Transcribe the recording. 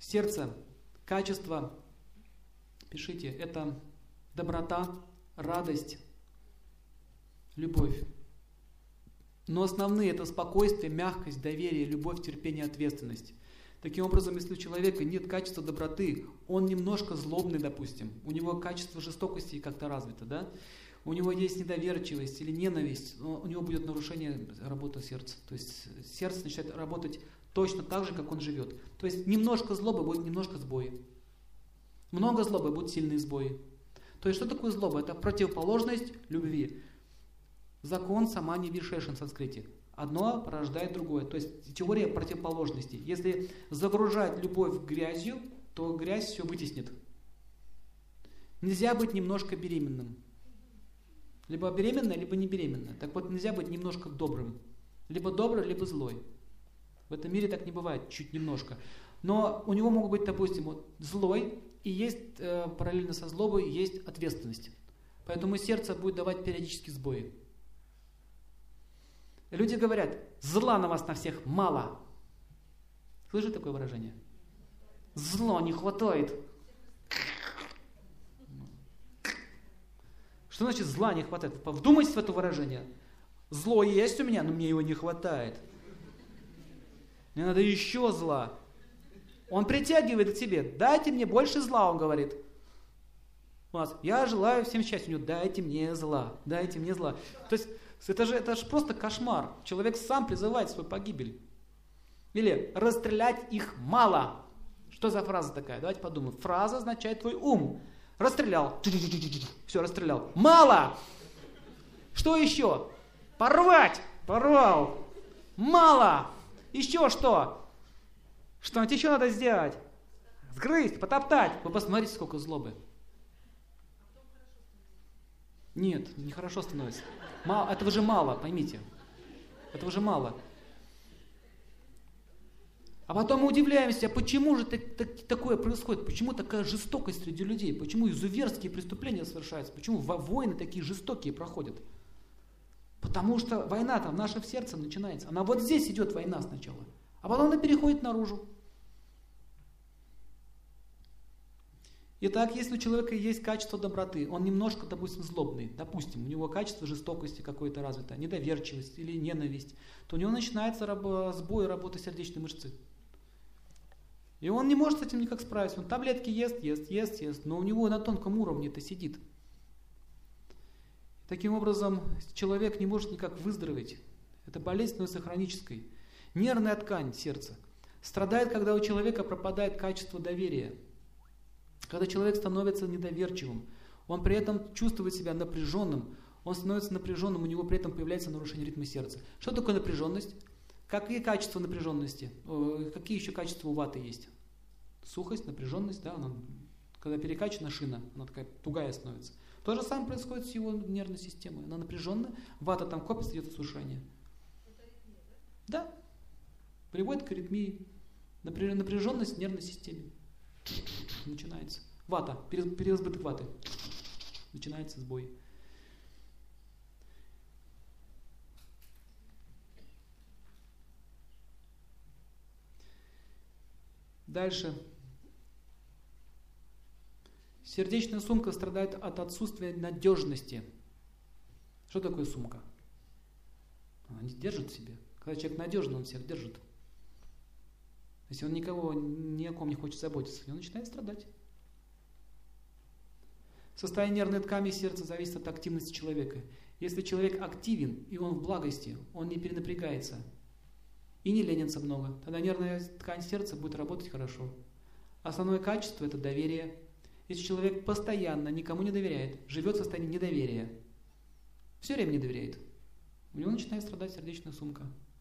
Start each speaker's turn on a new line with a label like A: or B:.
A: Сердце, качество, пишите, это доброта, радость, любовь. Но основные это спокойствие, мягкость, доверие, любовь, терпение, ответственность. Таким образом, если у человека нет качества доброты, он немножко злобный, допустим, у него качество жестокости как-то развито, да? У него есть недоверчивость или ненависть, у него будет нарушение работы сердца. То есть сердце начинает работать точно так же, как он живет. То есть немножко злобы будет немножко сбои. Много злобы будут сильные сбои. То есть что такое злоба? Это противоположность любви. Закон самани вишешин в санскрите. Одно порождает другое. То есть теория противоположности. Если загружать любовь грязью, то грязь все вытеснит. Нельзя быть немножко беременным. Либо беременная, либо не беременная. Так вот, нельзя быть немножко добрым. Либо добрый, либо злой. В этом мире так не бывает, чуть немножко. Но у него могут быть, допустим, вот злой, и есть э, параллельно со злобой есть ответственность. Поэтому сердце будет давать периодически сбои. Люди говорят, зла на вас на всех мало. Слышите такое выражение? Зло не хватает. Что значит зла не хватает? Вдумайтесь в это выражение. Зло есть у меня, но мне его не хватает. Мне надо еще зла. Он притягивает к себе. Дайте мне больше зла, он говорит. У нас, я желаю всем счастья. У него, дайте мне зла, дайте мне зла. То есть это же, это же просто кошмар. Человек сам призывает свою погибель. Или расстрелять их мало. Что за фраза такая? Давайте подумаем. Фраза означает твой ум. Расстрелял. Все, расстрелял. Мало. Что еще? Порвать. Порвал. Мало. Еще что? Что-нибудь еще надо сделать. Сгрызть, потоптать. Вы посмотрите, сколько злобы. Нет, нехорошо становится. Мало, этого же мало, поймите. Этого же мало. А потом мы удивляемся, почему же так, так, такое происходит, почему такая жестокость среди людей, почему изуверские преступления совершаются, почему войны такие жестокие проходят. Потому что война там в нашем сердце начинается. Она вот здесь идет война сначала, а потом она переходит наружу. Итак, если у человека есть качество доброты, он немножко, допустим, злобный, допустим, у него качество жестокости какое-то развито, недоверчивость или ненависть, то у него начинается раб- сбой работы сердечной мышцы. И он не может с этим никак справиться. Он таблетки ест, ест, ест, ест, но у него на тонком уровне это сидит. Таким образом, человек не может никак выздороветь. Это болезнь становится хронической. Нервная ткань сердца страдает, когда у человека пропадает качество доверия. Когда человек становится недоверчивым, он при этом чувствует себя напряженным, он становится напряженным, у него при этом появляется нарушение ритма сердца. Что такое напряженность? Какие качества напряженности? Какие еще качества у ваты есть? Сухость, напряженность, да, она, когда перекачана шина, она такая тугая становится. То же самое происходит с его нервной системой. Она напряженная, вата там копится, идет осушение. Да. Приводит к аритмии. Напряженность в нервной системе. Начинается. Вата, переизбыток ваты. Начинается сбой. Дальше. Сердечная сумка страдает от отсутствия надежности. Что такое сумка? Она не держит в себе. Когда человек надежный, он всех держит. Если он никого, ни о ком не хочет заботиться, он начинает страдать. Состояние нервной ткани сердца зависит от активности человека. Если человек активен, и он в благости, он не перенапрягается, и не ленится много. Тогда нервная ткань сердца будет работать хорошо. Основное качество – это доверие. Если человек постоянно никому не доверяет, живет в состоянии недоверия, все время не доверяет, у него начинает страдать сердечная сумка.